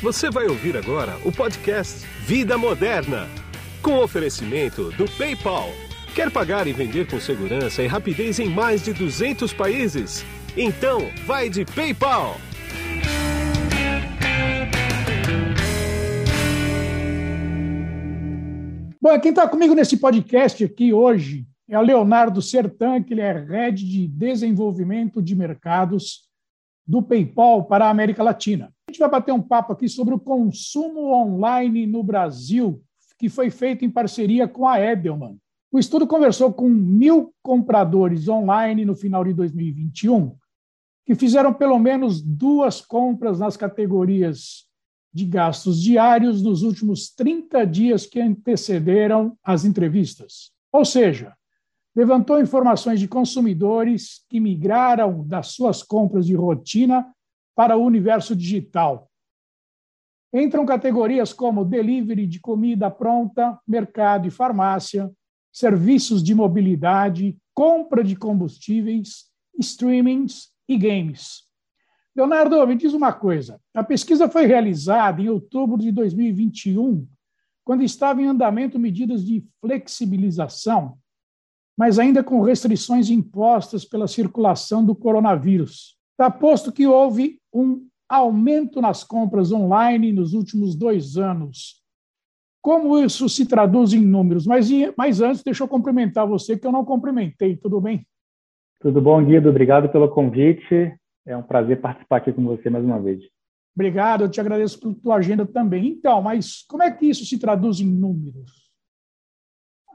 Você vai ouvir agora o podcast Vida Moderna, com oferecimento do PayPal. Quer pagar e vender com segurança e rapidez em mais de 200 países? Então, vai de PayPal. Bom, quem está comigo nesse podcast aqui hoje é o Leonardo Sertan, que ele é Head de Desenvolvimento de Mercados do PayPal para a América Latina. A gente vai bater um papo aqui sobre o consumo online no Brasil, que foi feito em parceria com a Edelman. O estudo conversou com mil compradores online no final de 2021, que fizeram pelo menos duas compras nas categorias de gastos diários nos últimos 30 dias que antecederam as entrevistas. Ou seja, levantou informações de consumidores que migraram das suas compras de rotina para o universo digital. Entram categorias como delivery de comida pronta, mercado e farmácia, serviços de mobilidade, compra de combustíveis, streamings e games. Leonardo, me diz uma coisa. A pesquisa foi realizada em outubro de 2021, quando estava em andamento medidas de flexibilização mas ainda com restrições impostas pela circulação do coronavírus. Está posto que houve um aumento nas compras online nos últimos dois anos. Como isso se traduz em números? Mas, mas antes, deixa eu cumprimentar você, que eu não cumprimentei. Tudo bem? Tudo bom, Guido. Obrigado pelo convite. É um prazer participar aqui com você mais uma vez. Obrigado, eu te agradeço pela tua agenda também. Então, mas como é que isso se traduz em números?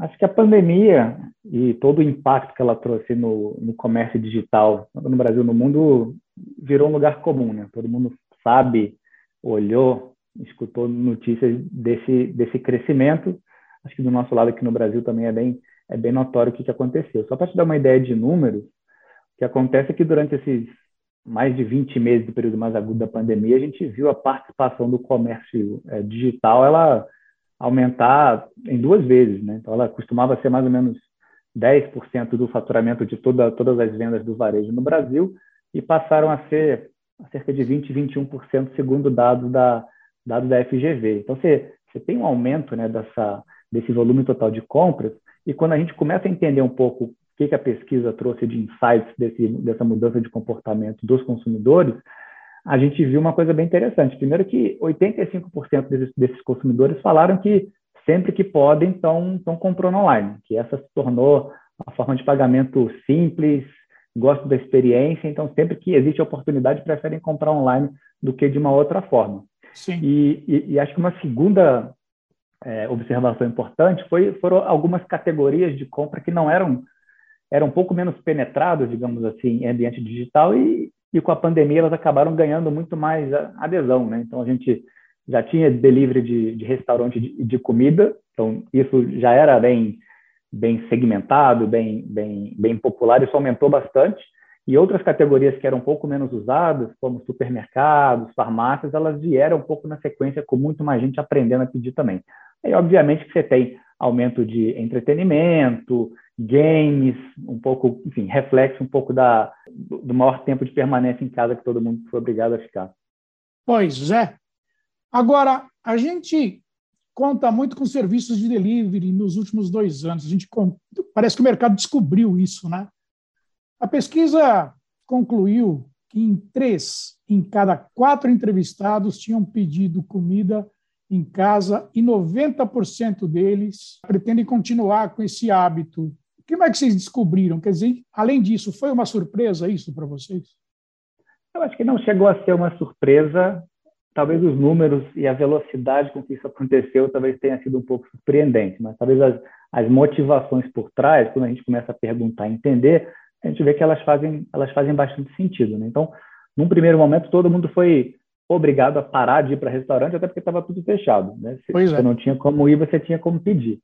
Acho que a pandemia e todo o impacto que ela trouxe no, no comércio digital, no Brasil, no mundo, virou um lugar comum, né? Todo mundo sabe, olhou, escutou notícias desse, desse crescimento. Acho que do nosso lado aqui no Brasil também é bem, é bem notório o que, que aconteceu. Só para te dar uma ideia de números, o que acontece é que durante esses mais de 20 meses do período mais agudo da pandemia, a gente viu a participação do comércio é, digital, ela aumentar em duas vezes. Né? Então, ela costumava ser mais ou menos 10% do faturamento de toda, todas as vendas do varejo no Brasil e passaram a ser cerca de 20%, 21% segundo dados da, dados da FGV. Então, você, você tem um aumento né, dessa, desse volume total de compras e quando a gente começa a entender um pouco o que, que a pesquisa trouxe de insights desse, dessa mudança de comportamento dos consumidores, a gente viu uma coisa bem interessante. Primeiro que 85% desses, desses, consumidores falaram que sempre que podem estão comprando online, que essa se tornou uma forma de pagamento simples, gostam da experiência, então sempre que existe oportunidade preferem comprar online do que de uma outra forma. Sim. E, e, e acho que uma segunda é, observação importante foi foram algumas categorias de compra que não eram eram um pouco menos penetrados, digamos assim, em ambiente digital e, e com a pandemia elas acabaram ganhando muito mais adesão, né? Então a gente já tinha delivery de, de restaurante de, de, comida, então isso já era bem bem segmentado, bem bem bem popular, isso aumentou bastante. E outras categorias que eram um pouco menos usadas, como supermercados, farmácias, elas vieram um pouco na sequência com muito mais gente aprendendo a pedir também. Aí, obviamente, que você tem aumento de entretenimento, games, um pouco, enfim, reflexo um pouco da, do maior tempo de permanência em casa que todo mundo foi obrigado a ficar. Pois é. Agora, a gente conta muito com serviços de delivery nos últimos dois anos. A gente parece que o mercado descobriu isso, né? A pesquisa concluiu que em três em cada quatro entrevistados tinham pedido comida em casa e 90% deles pretendem continuar com esse hábito como é que vocês descobriram? Quer dizer, além disso, foi uma surpresa isso para vocês? Eu acho que não chegou a ser uma surpresa. Talvez os números e a velocidade com que isso aconteceu talvez tenha sido um pouco surpreendente, mas talvez as, as motivações por trás, quando a gente começa a perguntar, entender, a gente vê que elas fazem, elas fazem bastante sentido. Né? Então, num primeiro momento, todo mundo foi obrigado a parar de ir para restaurante, até porque estava tudo fechado. Né? Se pois é. você não tinha como ir, você tinha como pedir.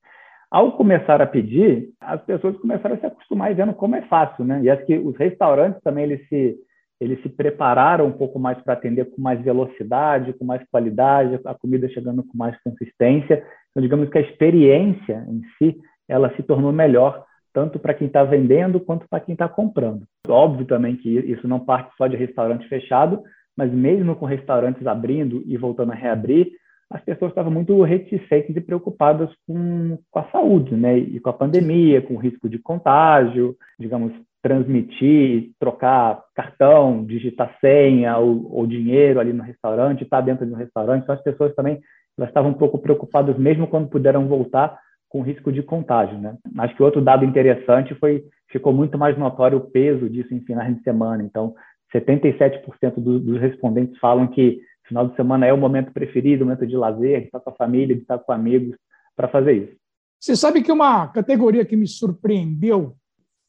Ao começar a pedir, as pessoas começaram a se acostumar e vendo como é fácil, né? E acho que os restaurantes também eles se eles se prepararam um pouco mais para atender com mais velocidade, com mais qualidade, a comida chegando com mais consistência. Então, digamos que a experiência em si, ela se tornou melhor tanto para quem está vendendo quanto para quem está comprando. Óbvio também que isso não parte só de restaurante fechado, mas mesmo com restaurantes abrindo e voltando a reabrir, as pessoas estavam muito reticentes e preocupadas com, com a saúde, né? E com a pandemia, com o risco de contágio, digamos, transmitir, trocar cartão, digitar senha ou, ou dinheiro ali no restaurante, estar tá dentro de um restaurante. Então, as pessoas também elas estavam um pouco preocupadas, mesmo quando puderam voltar, com risco de contágio, né? Acho que outro dado interessante foi ficou muito mais notório o peso disso em finais de semana. Então, 77% do, dos respondentes falam que final de semana é o momento preferido, o momento de lazer, de estar com a família, de estar com amigos para fazer isso. Você sabe que uma categoria que me surpreendeu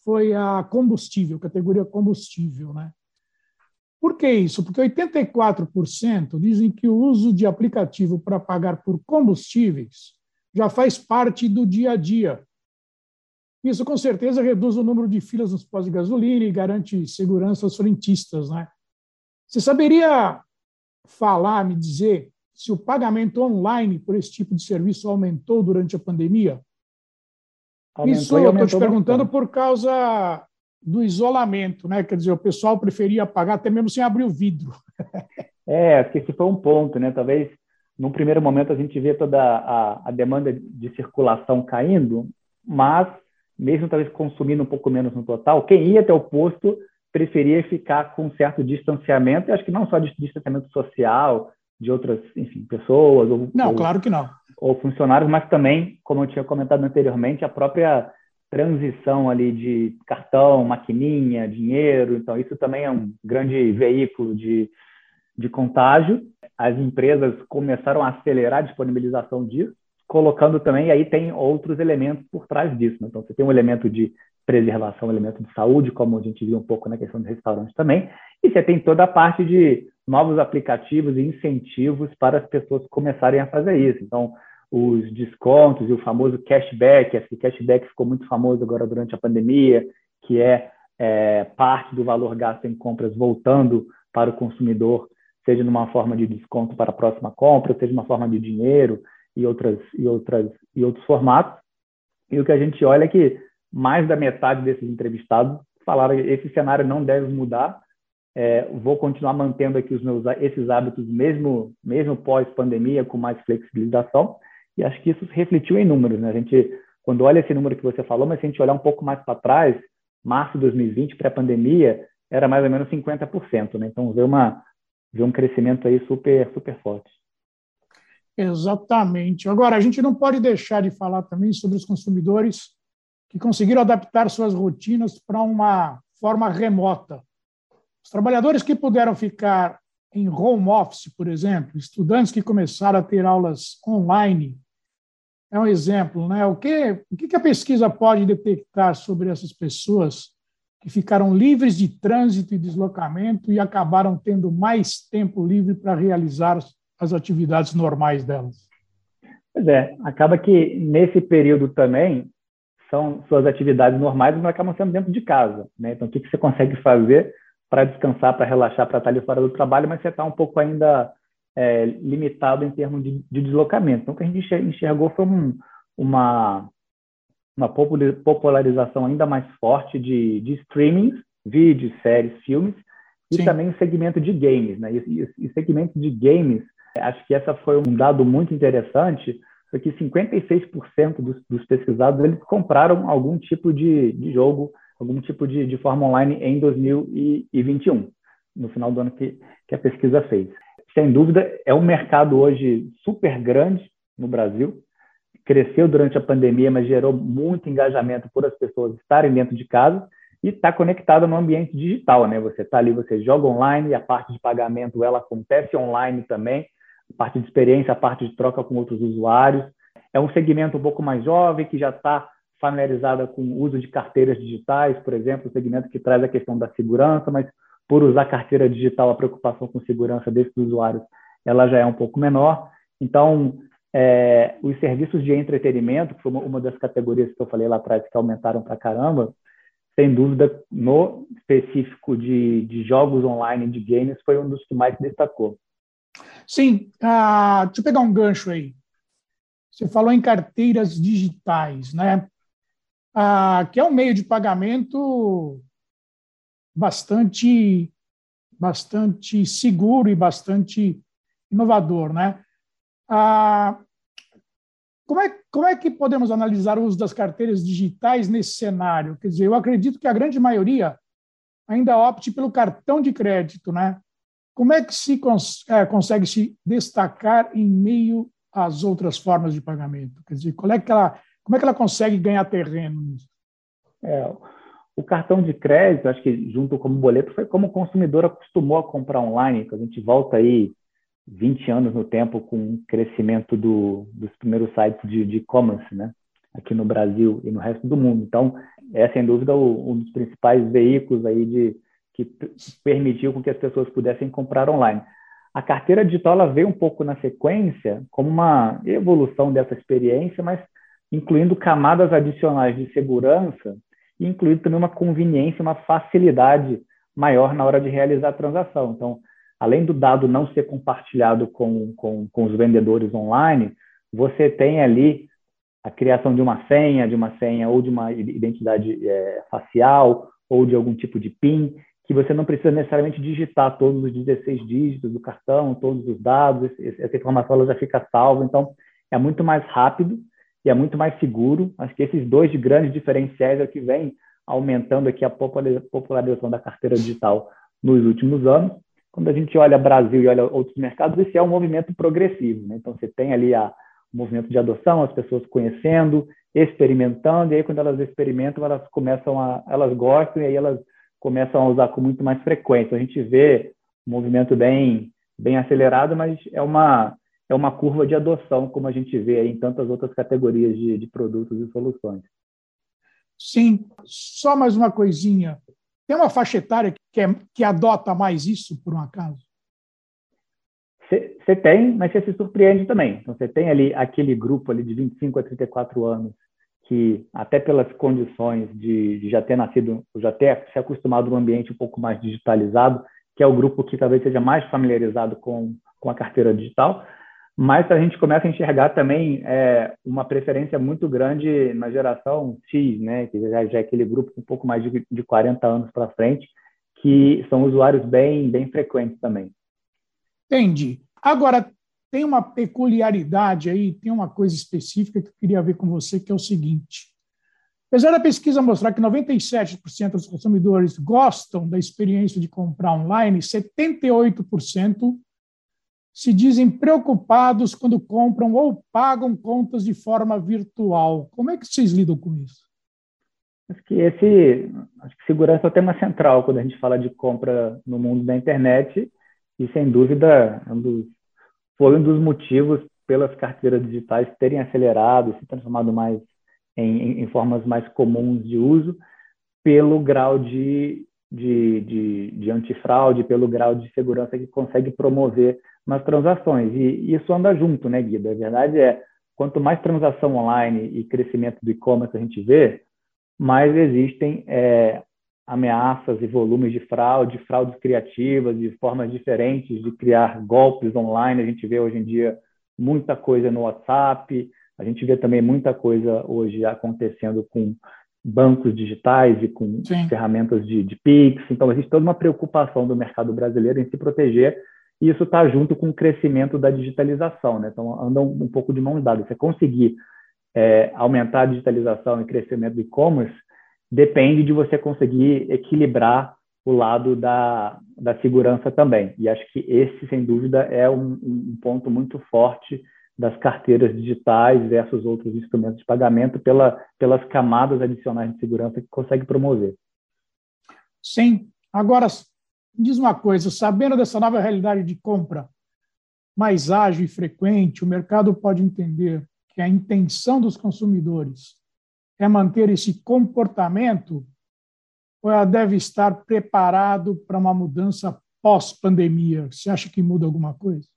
foi a combustível, categoria combustível, né? Por que isso? Porque 84% dizem que o uso de aplicativo para pagar por combustíveis já faz parte do dia a dia. Isso, com certeza, reduz o número de filas nos postos de gasolina e garante segurança aos frentistas. Né? Você saberia falar, me dizer, se o pagamento online por esse tipo de serviço aumentou durante a pandemia? Aumentou Isso eu estou te perguntando bastante. por causa do isolamento, né? Quer dizer, o pessoal preferia pagar até mesmo sem abrir o vidro. é, acho que esse foi um ponto, né? Talvez num primeiro momento a gente vê toda a, a demanda de circulação caindo, mas mesmo talvez consumindo um pouco menos no total, quem ia até o posto preferia ficar com um certo distanciamento, e acho que não só de distanciamento social, de outras, enfim, pessoas. Ou, não, ou, claro que não. Ou funcionários, mas também, como eu tinha comentado anteriormente, a própria transição ali de cartão, maquininha, dinheiro. Então, isso também é um grande veículo de, de contágio. As empresas começaram a acelerar a disponibilização disso, colocando também, aí tem outros elementos por trás disso. Né? Então, você tem um elemento de preservação, um elemento de saúde, como a gente viu um pouco na questão do restaurante também, e você tem toda a parte de novos aplicativos e incentivos para as pessoas começarem a fazer isso. Então, os descontos e o famoso cashback, esse cashback ficou muito famoso agora durante a pandemia, que é, é parte do valor gasto em compras voltando para o consumidor, seja numa forma de desconto para a próxima compra, seja uma forma de dinheiro e outras e outras e outros formatos. E o que a gente olha é que mais da metade desses entrevistados falaram que esse cenário não deve mudar. É, vou continuar mantendo aqui os meus esses hábitos mesmo mesmo pós pandemia com mais flexibilização e acho que isso refletiu em números, né? A gente, quando olha esse número que você falou, mas se a gente olhar um pouco mais para trás, março de 2020, pré-pandemia, era mais ou menos 50%, né? Então, vê, uma, vê um crescimento aí super, super forte. Exatamente. Agora, a gente não pode deixar de falar também sobre os consumidores que conseguiram adaptar suas rotinas para uma forma remota. Os trabalhadores que puderam ficar em home office, por exemplo, estudantes que começaram a ter aulas online, é um exemplo. Né? O, que, o que a pesquisa pode detectar sobre essas pessoas que ficaram livres de trânsito e deslocamento e acabaram tendo mais tempo livre para realizar as atividades normais delas? Pois é, acaba que nesse período também são suas atividades normais, mas acabam sendo dentro de casa. Né? Então, o que, que você consegue fazer para descansar, para relaxar, para estar ali fora do trabalho, mas você está um pouco ainda é, limitado em termos de, de, deslocamento. Então, o que a gente enxergou foi um, uma, uma popularização ainda mais forte de, de streamings, vídeos, séries, filmes, e Sim. também o segmento de games. Né? E, e, e segmento de games, acho que essa foi um dado muito interessante, foi que 56% dos, dos, pesquisados eles compraram algum tipo de, de jogo, algum tipo de, de forma online em 2021, no final do ano que, que a pesquisa fez sem dúvida, é um mercado hoje super grande no Brasil. Cresceu durante a pandemia, mas gerou muito engajamento por as pessoas estarem dentro de casa e está conectado no ambiente digital, né? Você está ali, você joga online, a parte de pagamento ela acontece online também, a parte de experiência, a parte de troca com outros usuários. É um segmento um pouco mais jovem que já está familiarizada com o uso de carteiras digitais, por exemplo, um segmento que traz a questão da segurança, mas por usar carteira digital, a preocupação com segurança desses usuários ela já é um pouco menor. Então, é, os serviços de entretenimento, que foi uma, uma, das categorias que eu falei lá atrás que aumentaram para caramba, sem dúvida, no específico de, de, jogos online, de games, foi um dos que mais destacou. Sim, ah, deixa eu pegar um gancho aí. Você falou em carteiras digitais, né? Ah, que é um meio de pagamento bastante bastante seguro e bastante inovador, né? Ah, como, é, como é que podemos analisar o uso das carteiras digitais nesse cenário? Quer dizer, eu acredito que a grande maioria ainda opte pelo cartão de crédito, né? Como é que se cons é, consegue se destacar em meio às outras formas de pagamento? Quer dizer, qual é que ela, como é que ela consegue ganhar terreno nisso? É, o cartão de crédito, acho que junto com o boleto, foi como o consumidor acostumou a comprar online, que a gente volta aí 20 anos no tempo com o crescimento do, dos primeiros sites de e-commerce, né? Aqui no Brasil e no resto do mundo. Então, é sem dúvida o, um dos principais veículos aí de que permitiu com que as pessoas pudessem comprar online. A carteira digital ela veio um pouco na sequência como uma evolução dessa experiência, mas incluindo camadas adicionais de segurança e incluindo também uma conveniência, uma facilidade maior na hora de realizar a transação. Então, além do dado não ser compartilhado com, com, com os vendedores online, você tem ali a criação de uma senha, de uma senha ou de uma identidade é, facial ou de algum tipo de PIN, que você não precisa necessariamente digitar todos os 16 dígitos do cartão, todos os dados, essa informação ela já fica salva, então é muito mais rápido e é muito mais seguro. Acho que esses dois grandes diferenciais é o que vem aumentando aqui a popularização da carteira digital nos últimos anos. Quando a gente olha Brasil e olha outros mercados, esse é um movimento progressivo. Né? Então, você tem ali o movimento de adoção, as pessoas conhecendo, experimentando, e aí quando elas experimentam, elas começam a, elas gostam e aí elas começam a usar com muito mais frequência. A gente vê um movimento bem, bem acelerado, mas é uma, é uma curva de adoção, como a gente vê em tantas outras categorias de, de produtos e soluções. Sim, só mais uma coisinha. Tem uma faixa etária que, é, que adota mais isso, por um acaso? Você tem, mas você se surpreende também. Então, você tem ali aquele grupo ali de 25 a 34 anos que, até pelas condições de, de já ter nascido, já ter se acostumado num ambiente um pouco mais digitalizado, que é o grupo que talvez seja mais familiarizado com, com a carteira digital, mas a gente começa a enxergar também é, uma preferência muito grande na geração X, né, que já, já é aquele grupo com um pouco mais de, de 40 anos para frente, que são usuários bem, bem frequentes também. Entendi. Agora, tem uma peculiaridade aí, tem uma coisa específica que eu queria ver com você, que é o seguinte. Apesar da pesquisa mostrar que 97% dos consumidores gostam da experiência de comprar online, 78% se dizem preocupados quando compram ou pagam contas de forma virtual. Como é que vocês lidam com isso? Acho que esse, acho que segurança é o tema central quando a gente fala de compra no mundo da internet e sem dúvida é um dos, foi um dos motivos pelas carteiras digitais terem acelerado, se transformado mais em, em, em formas mais comuns de uso, pelo grau de, de, de, de antifraude, pelo grau de segurança que consegue promover nas transações. E isso anda junto, né, Guida? A verdade é, quanto mais transação online e crescimento do e-commerce a gente vê, mais existem é, ameaças e volumes de fraude, fraudes criativas, de formas diferentes de criar golpes online. A gente vê hoje em dia muita coisa no WhatsApp, a gente vê também muita coisa hoje acontecendo com bancos digitais e com Sim. ferramentas de, de Pix. Então, existe toda uma preocupação do mercado brasileiro em se proteger e isso está junto com o crescimento da digitalização, né? Então, andam um pouco de mãos dadas. Você conseguir é, aumentar a digitalização e crescimento do e-commerce depende de você conseguir equilibrar o lado da, da segurança também. E acho que esse, sem dúvida, é um, um ponto muito forte das carteiras digitais versus outros instrumentos de pagamento pela, pelas camadas adicionais de segurança que consegue promover. Sim. Agora, diz uma coisa: sabendo dessa nova realidade de compra mais ágil e frequente, o mercado pode entender que a intenção dos consumidores é manter esse comportamento ou ela deve estar preparado para uma mudança pós-pandemia? Você acha que muda alguma coisa?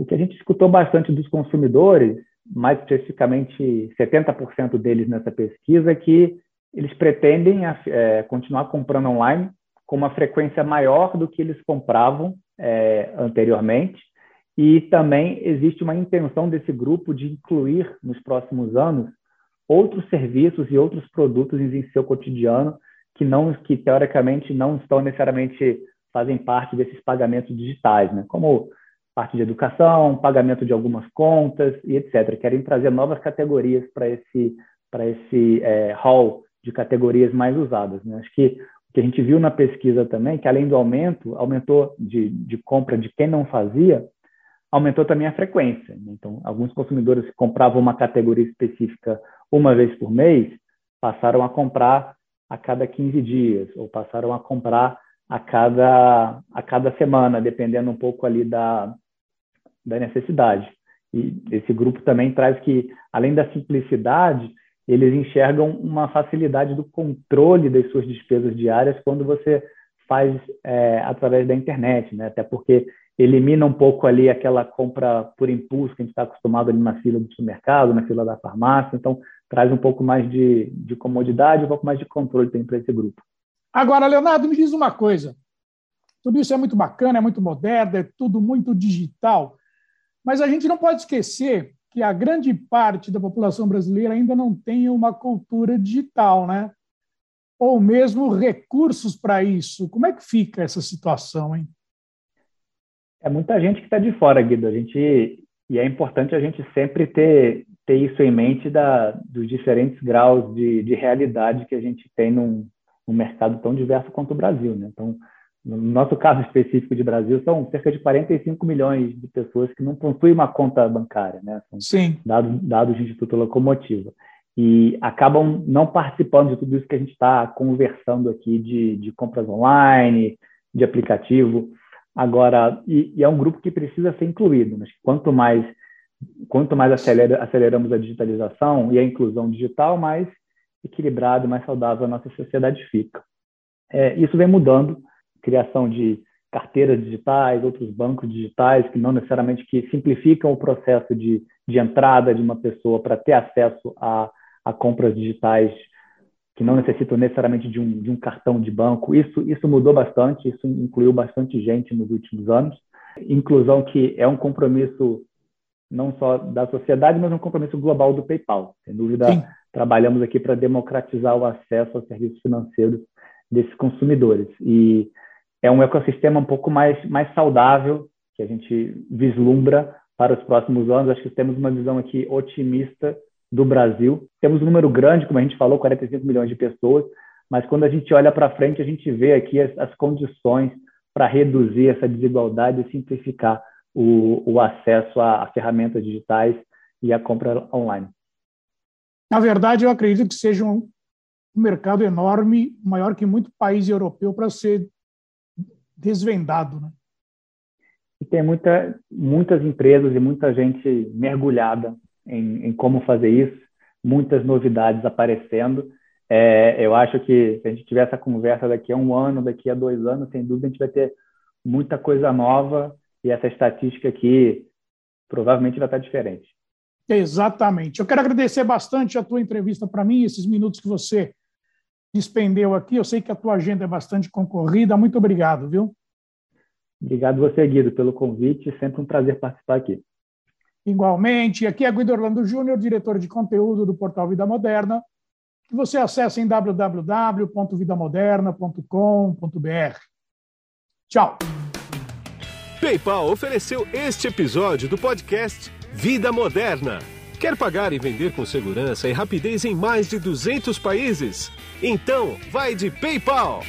O que a gente escutou bastante dos consumidores, mais especificamente 70% deles nessa pesquisa, é que eles pretendem é, continuar comprando online com uma frequência maior do que eles compravam é, anteriormente. E também existe uma intenção desse grupo de incluir nos próximos anos outros serviços e outros produtos em seu cotidiano que não que teoricamente não estão necessariamente fazem parte desses pagamentos digitais, né? como parte de educação, pagamento de algumas contas e etc. Querem trazer novas categorias para esse, para esse é, hall de categorias mais usadas. Né? Acho que o que a gente viu na pesquisa também, que além do aumento, aumentou de, de compra de quem não fazia, aumentou também a frequência. Né? Então, alguns consumidores que compravam uma categoria específica uma vez por mês, passaram a comprar a cada 15 dias, ou passaram a comprar a cada, a cada semana, dependendo um pouco ali da, da necessidade. E esse grupo também traz que, além da simplicidade, eles enxergam uma facilidade do controle das suas despesas diárias quando você faz é, através da internet, né? Até porque elimina um pouco ali aquela compra por impulso que a gente está acostumado ali na fila do supermercado, na fila da farmácia. Então, traz um pouco mais de, de comodidade, um pouco mais de controle para esse grupo. Agora, Leonardo, me diz uma coisa. Tudo isso é muito bacana, é muito moderno, é tudo muito digital. Mas a gente não pode esquecer que a grande parte da população brasileira ainda não tem uma cultura digital, né? Ou mesmo recursos para isso. Como é que fica essa situação, hein? É muita gente que está de fora, Guido. A gente e é importante a gente sempre ter, ter isso em mente da, dos diferentes graus de, de realidade que a gente tem num, num mercado tão diverso quanto o Brasil. Né? Então, no nosso caso específico de Brasil, são cerca de 45 milhões de pessoas que não possuem uma conta bancária, né? São Sim. Dados, dados do Instituto Locomotiva. E acabam não participando de tudo isso que a gente está conversando aqui de, de compras online, de aplicativo. Agora, e, e, é um grupo que precisa ser incluído. Mas quanto mais quanto mais acelera, aceleramos a digitalização e a inclusão digital, mais equilibrado e mais saudável a nossa sociedade fica. É, isso vem mudando criação de carteiras digitais, outros bancos digitais que não necessariamente que simplificam o processo de, de entrada de uma pessoa para ter acesso a, a compras digitais que não necessitam necessariamente de um, de um cartão de banco. Isso, isso mudou bastante, isso incluiu bastante gente nos últimos anos. Inclusão que é um compromisso não só da sociedade, mas um compromisso global do PayPal. Sem dúvida, Sim. trabalhamos aqui para democratizar o acesso aos serviços financeiros desses consumidores. E é um ecossistema um pouco mais, mais saudável que a gente vislumbra para os próximos anos. Acho que temos uma visão aqui otimista do Brasil. Temos um número grande, como a gente falou, 45 milhões de pessoas, mas quando a gente olha para frente, a gente vê aqui as, as condições para reduzir essa desigualdade e simplificar o, o acesso a, a ferramentas digitais e a compra online. Na verdade, eu acredito que seja um mercado enorme, maior que muito país europeu, para ser desvendado. Né? E tem muita, muitas empresas e muita gente mergulhada em, em como fazer isso, muitas novidades aparecendo. É, eu acho que se a gente tiver essa conversa daqui a um ano, daqui a dois anos, sem dúvida a gente vai ter muita coisa nova e essa estatística aqui provavelmente vai estar diferente. Exatamente. Eu quero agradecer bastante a tua entrevista para mim, esses minutos que você despendeu aqui. Eu sei que a tua agenda é bastante concorrida. Muito obrigado, viu? Obrigado você, Guido, pelo convite. Sempre um prazer participar aqui. Igualmente. Aqui é Guido Orlando Júnior, diretor de conteúdo do portal Vida Moderna, que você acessa em www.vidamoderna.com.br. Tchau. PayPal ofereceu este episódio do podcast Vida Moderna. Quer pagar e vender com segurança e rapidez em mais de 200 países? Então, vai de PayPal!